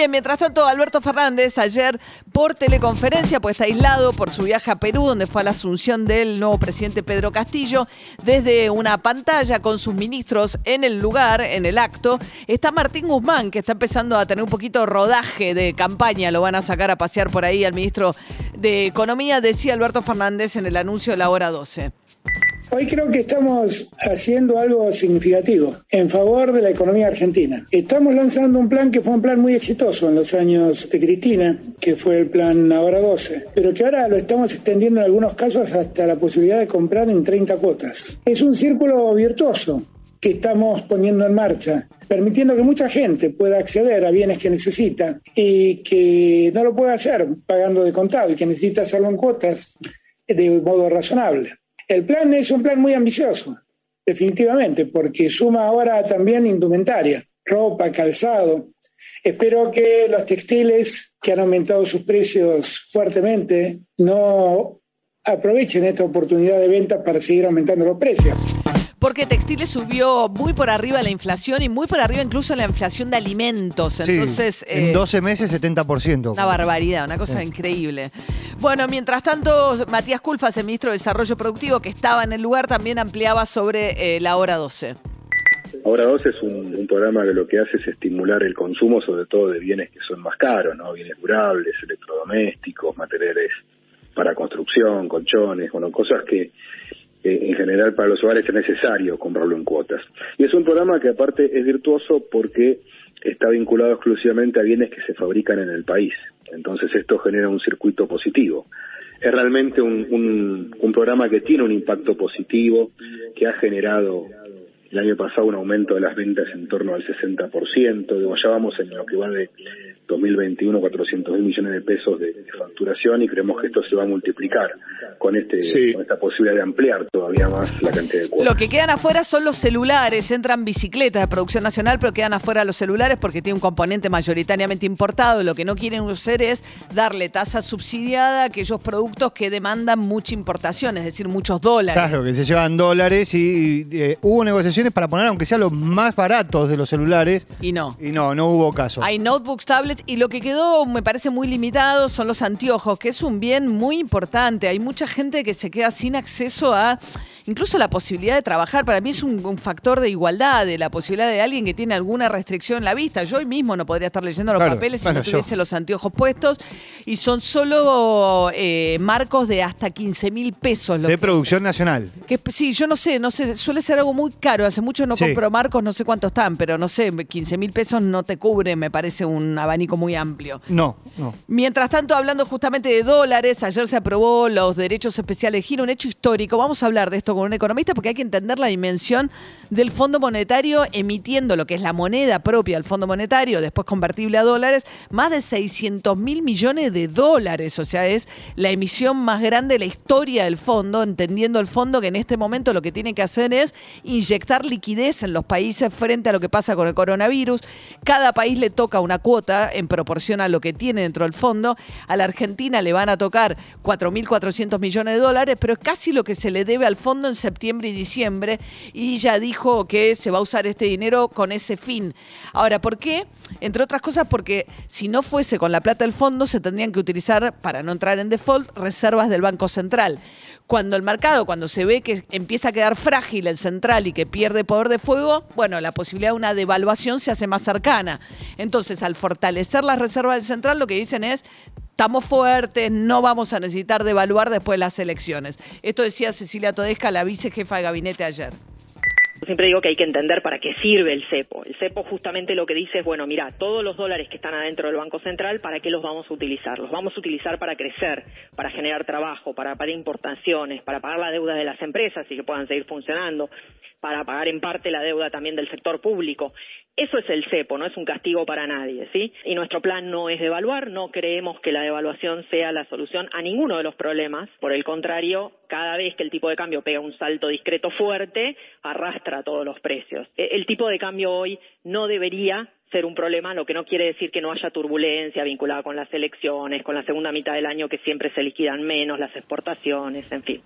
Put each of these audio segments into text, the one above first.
Bien, mientras tanto, Alberto Fernández ayer por teleconferencia, pues aislado por su viaje a Perú, donde fue a la asunción del nuevo presidente Pedro Castillo, desde una pantalla con sus ministros en el lugar, en el acto, está Martín Guzmán, que está empezando a tener un poquito rodaje de campaña, lo van a sacar a pasear por ahí al ministro de Economía, decía Alberto Fernández en el anuncio de la hora 12. Hoy creo que estamos haciendo algo significativo en favor de la economía argentina. Estamos lanzando un plan que fue un plan muy exitoso en los años de Cristina, que fue el plan Ahora 12, pero que ahora lo estamos extendiendo en algunos casos hasta la posibilidad de comprar en 30 cuotas. Es un círculo virtuoso que estamos poniendo en marcha, permitiendo que mucha gente pueda acceder a bienes que necesita y que no lo puede hacer pagando de contado y que necesita hacerlo en cuotas de modo razonable. El plan es un plan muy ambicioso, definitivamente, porque suma ahora también indumentaria, ropa, calzado. Espero que los textiles que han aumentado sus precios fuertemente no aprovechen esta oportunidad de venta para seguir aumentando los precios porque textiles subió muy por arriba la inflación y muy por arriba incluso la inflación de alimentos. Entonces, en 12 eh, meses 70%. Una barbaridad, una cosa increíble. Bueno, mientras tanto, Matías Culfas, el ministro de Desarrollo Productivo, que estaba en el lugar, también ampliaba sobre eh, la hora 12. Hora 12 es un, programa que lo que hace es estimular el consumo, sobre todo de bienes que son más caros, ¿no? Bienes durables, electrodomésticos, materiales para construcción, colchones, bueno, cosas que en general para los hogares es necesario comprarlo en cuotas. Y es un programa que aparte es virtuoso porque está vinculado exclusivamente a bienes que se fabrican en el país. Entonces esto genera un circuito positivo. Es realmente un, un, programa que tiene un impacto positivo, que ha generado el año pasado un aumento de las ventas en torno al 60%, digo, ya vamos en lo que va de 2021 400 mil millones de pesos de, facturación y creemos que esto se va a multiplicar con, este, con esta posibilidad de ampliar todavía más la cantidad de cuotas. Lo que quedan afuera son los celulares, entran bicicletas de producción nacional, pero quedan afuera los celulares porque tiene un componente mayoritariamente importado. Lo que no quieren hacer es darle tasa subsidiada a aquellos productos que demandan mucha importación, es decir, muchos dólares. Claro, que se llevan dólares y, eh, hubo negociaciones para poner, aunque sea los más baratos de los celulares. Y no. Y no, no hubo caso. Hay notebooks, tablets y lo que quedó me parece muy limitado son los anteojos, que es un bien muy importante. Hay mucha gente que se queda sin acceso a incluso la posibilidad de trabajar. Para mí es un, factor de igualdad, de la posibilidad de alguien que tiene alguna restricción en la vista. Yo hoy mismo no podría estar leyendo los papeles si no tuviese los anteojos puestos. Y son solo eh, marcos de hasta 15 mil pesos. De producción nacional. Que, sí, yo no sé, no sé, suele ser algo muy caro. Hace mucho no compro marcos, no sé cuántos están, pero no sé, 15 mil pesos no te cubre, me parece un abanico muy amplio. No, no. Mientras tanto, hablando justamente de dólares, ayer se aprobó los derechos especiales de giro, un hecho histórico. Vamos a hablar de esto con un economista porque hay que entender la dimensión del Fondo Monetario emitiendo lo que es la moneda propia del Fondo Monetario, después convertible a dólares, más de 600 mil millones de dólares. O sea, es la emisión más grande de la historia del fondo, entendiendo el fondo que en este momento lo que tiene que hacer es inyectar liquidez en los países frente a lo que pasa con el coronavirus. Cada país le toca una cuota en proporción a lo que tiene dentro del fondo. A la Argentina le van a tocar 4.400 millones de dólares, pero es casi lo que se le debe al fondo en septiembre y diciembre. Y ya dijo que se va a usar este dinero con ese fin. Ahora, ¿por qué? Entre otras cosas porque si no fuese con la plata del fondo, se tendrían que utilizar, para no entrar en default, reservas del Banco Central cuando el mercado, cuando se ve que empieza a quedar frágil el central y que pierde poder de fuego, bueno, la posibilidad de una devaluación se hace más cercana. Entonces, al fortalecer las reservas del central, lo que dicen es, estamos fuertes, no vamos a necesitar devaluar después de las elecciones. Esto decía Cecilia Todesca, la vicejefa de gabinete ayer. Siempre digo que hay que entender para qué sirve el cepo. El cepo justamente lo que dice es, bueno, mira, todos los dólares que están adentro del Banco Central, ¿para qué los vamos a utilizar? Los vamos a utilizar para crecer, para generar trabajo, para pagar importaciones, para pagar la deuda de las empresas y que puedan seguir funcionando. Para pagar en parte la deuda también del sector público. Eso es el cepo, no es un castigo para nadie, ¿sí? Y nuestro plan no es devaluar, no creemos que la devaluación sea la solución a ninguno de los problemas. Por el contrario, cada vez que el tipo de cambio pega un salto discreto fuerte, arrastra todos los precios. E- El tipo de cambio hoy no debería ser un problema, lo que no quiere decir que no haya turbulencia vinculada con las elecciones, con la segunda mitad del año que siempre se liquidan menos las exportaciones, en fin.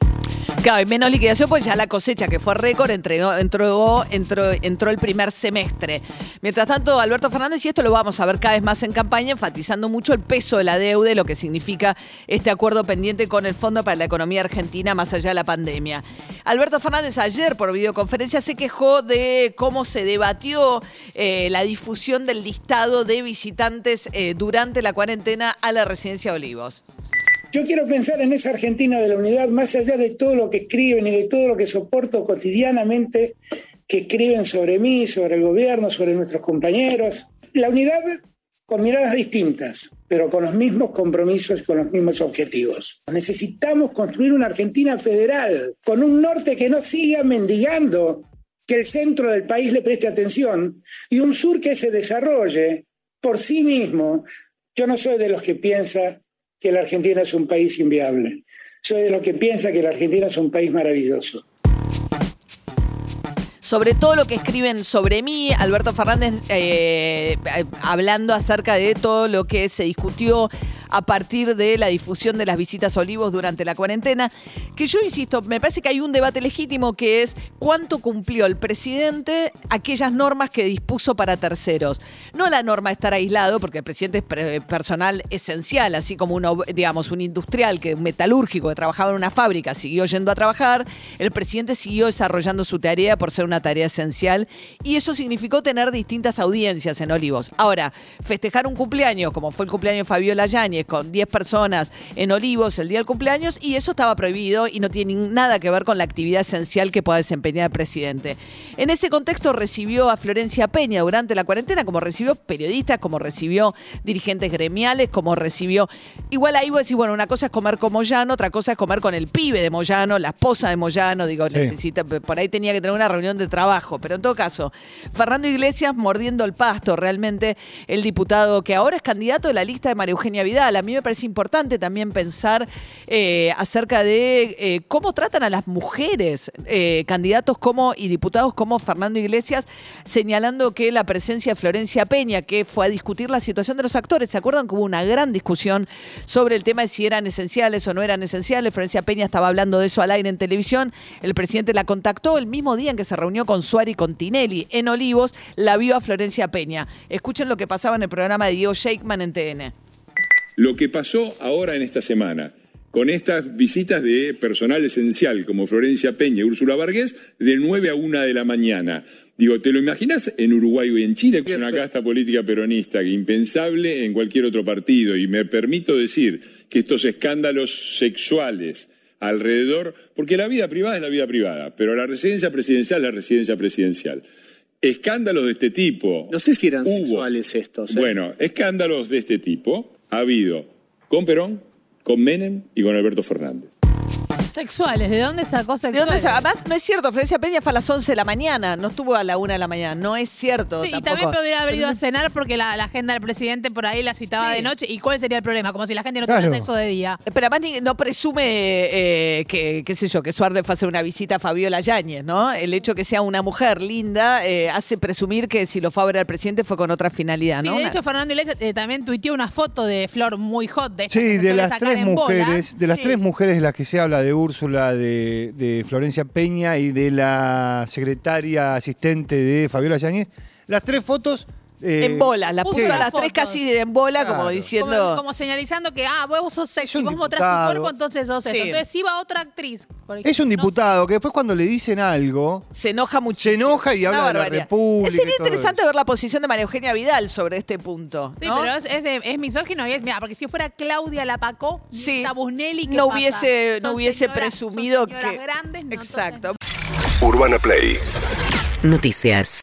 Claro, y menos liquidación, pues ya la cosecha que fue récord entregó- entró, entró, entró el primer semestre. Mientras tanto, Alberto Fernández, y esto lo vamos a ver cada vez más en campaña, enfatizando mucho el peso de la deuda y lo que significa este acuerdo pendiente con el Fondo para la Economía Argentina más allá de la pandemia. Alberto Fernández ayer por videoconferencia se quejó de cómo se debatió eh, la difusión del listado de visitantes eh, durante la cuarentena a la residencia de Olivos. Yo quiero pensar en esa Argentina de la unidad, más allá de todo lo que escriben y de todo lo que soporto cotidianamente que escriben sobre mí, sobre el gobierno, sobre nuestros compañeros. La unidad con miradas distintas, pero con los mismos compromisos y con los mismos objetivos. Necesitamos construir una Argentina federal, con un norte que no siga mendigando que el centro del país le preste atención y un sur que se desarrolle por sí mismo. Yo no soy de los que piensa que la Argentina es un país inviable. Soy de los que piensa que la Argentina es un país maravilloso. sobre todo lo que escriben sobre mí, Alberto Fernández eh, eh, hablando acerca de todo lo que se discutió a partir de la difusión de las visitas a Olivos durante la cuarentena, que yo insisto, me parece que hay un debate legítimo que es cuánto cumplió el presidente aquellas normas que dispuso para terceros. No la norma de estar aislado, porque el presidente es personal esencial, así como uno, digamos, un industrial, que un metalúrgico que trabajaba en una fábrica, siguió yendo a trabajar, el presidente siguió desarrollando su tarea por ser una tarea esencial, y eso significó tener distintas audiencias en Olivos. Ahora, festejar un cumpleaños, como fue el cumpleaños de Fabiola Yáñez, con 10 personas en Olivos el día del cumpleaños, y eso estaba prohibido y no tiene nada que ver con la actividad esencial que pueda desempeñar el presidente. En ese contexto recibió a Florencia Peña durante la cuarentena, como recibió periodistas, como recibió dirigentes gremiales, como recibió... Igual ahí vos decís, bueno, una cosa es comer con Moyano, otra cosa es comer con el pibe de Moyano, la esposa de Moyano, digo, Sí. necesita, por ahí tenía que tener una reunión de trabajo, pero en todo caso, Fernando Iglesias mordiendo el pasto, realmente el diputado que ahora es candidato de la lista de María Eugenia Vidal. A mí me parece importante también pensar eh, acerca de eh, cómo tratan a las mujeres, eh, candidatos como y diputados como Fernando Iglesias, señalando que la presencia de Florencia Peña, que fue a discutir la situación de los actores, ¿se acuerdan que hubo una gran discusión sobre el tema de si eran esenciales o no eran esenciales? Florencia Peña estaba hablando de eso al aire en televisión, el presidente la contactó el mismo día en que se reunió con Suárez y con Tinelli en Olivos, la vio a Florencia Peña. Escuchen lo que pasaba en el programa de Diego Shakeman en TN. Lo que pasó ahora en esta semana con estas visitas de personal esencial como Florencia Peña y Úrsula Vargas de 9 a 1 de la mañana. Digo, ¿te lo imaginas en Uruguay o en Chile? Es una casta política peronista impensable en cualquier otro partido. Y me permito decir que estos escándalos sexuales alrededor, porque la vida privada es la vida privada, pero la residencia presidencial es la residencia presidencial. Escándalos de este tipo. No sé si eran hubo. sexuales estos. ¿eh? Bueno, escándalos de este tipo ha habido con Perón, con Menem y con Alberto Fernández. Sexuales, ¿de dónde sacó ¿De sexuales? dónde se- Además, no es cierto, Florencia Peña fue a las 11 de la mañana, no estuvo a la 1 de la mañana, no es cierto. Sí, y también podría haber ido a cenar porque la, la agenda del presidente por ahí la citaba Sí. de noche. ¿Y cuál sería el problema? Como si la gente no Claro. tuviera sexo de día. Pero además ni- no presume eh, que, qué sé yo, que Suárez fue a hacer una visita a Fabiola Yáñez, ¿no? El hecho que sea una mujer linda eh, hace presumir que si lo fue a ver al presidente fue con otra finalidad, Sí, ¿no? de hecho, Fernando Iglesias eh, también tuiteó una foto de Flor muy hot. De Sí, de las tres mujeres, de las Sí. tres mujeres de las que se habla de Úrsula, de, de Florencia Peña y de la secretaria asistente de Fabiola Yáñez, las tres fotos eh, en bola, la puso a las tres casi en bola, como diciendo. Como, como señalizando que, ah, vos sos sexy, vos mostrás tu cuerpo, entonces sos eso. Sí. Entonces iba otra actriz. Es un no diputado que después cuando le dicen algo, Se enoja muchísimo. Se enoja y Una habla de la. República Sería interesante eso. ver la posición de María Eugenia Vidal sobre este punto. Sí, ¿no? pero es, es, de- es misógino y es, mira, porque si fuera Claudia Lapacó, Sí. Busnelli, ¿qué no pasa? hubiese, no Son hubiese presumido son que. grandes, no, Exacto. entonces- Urbana Play Noticias.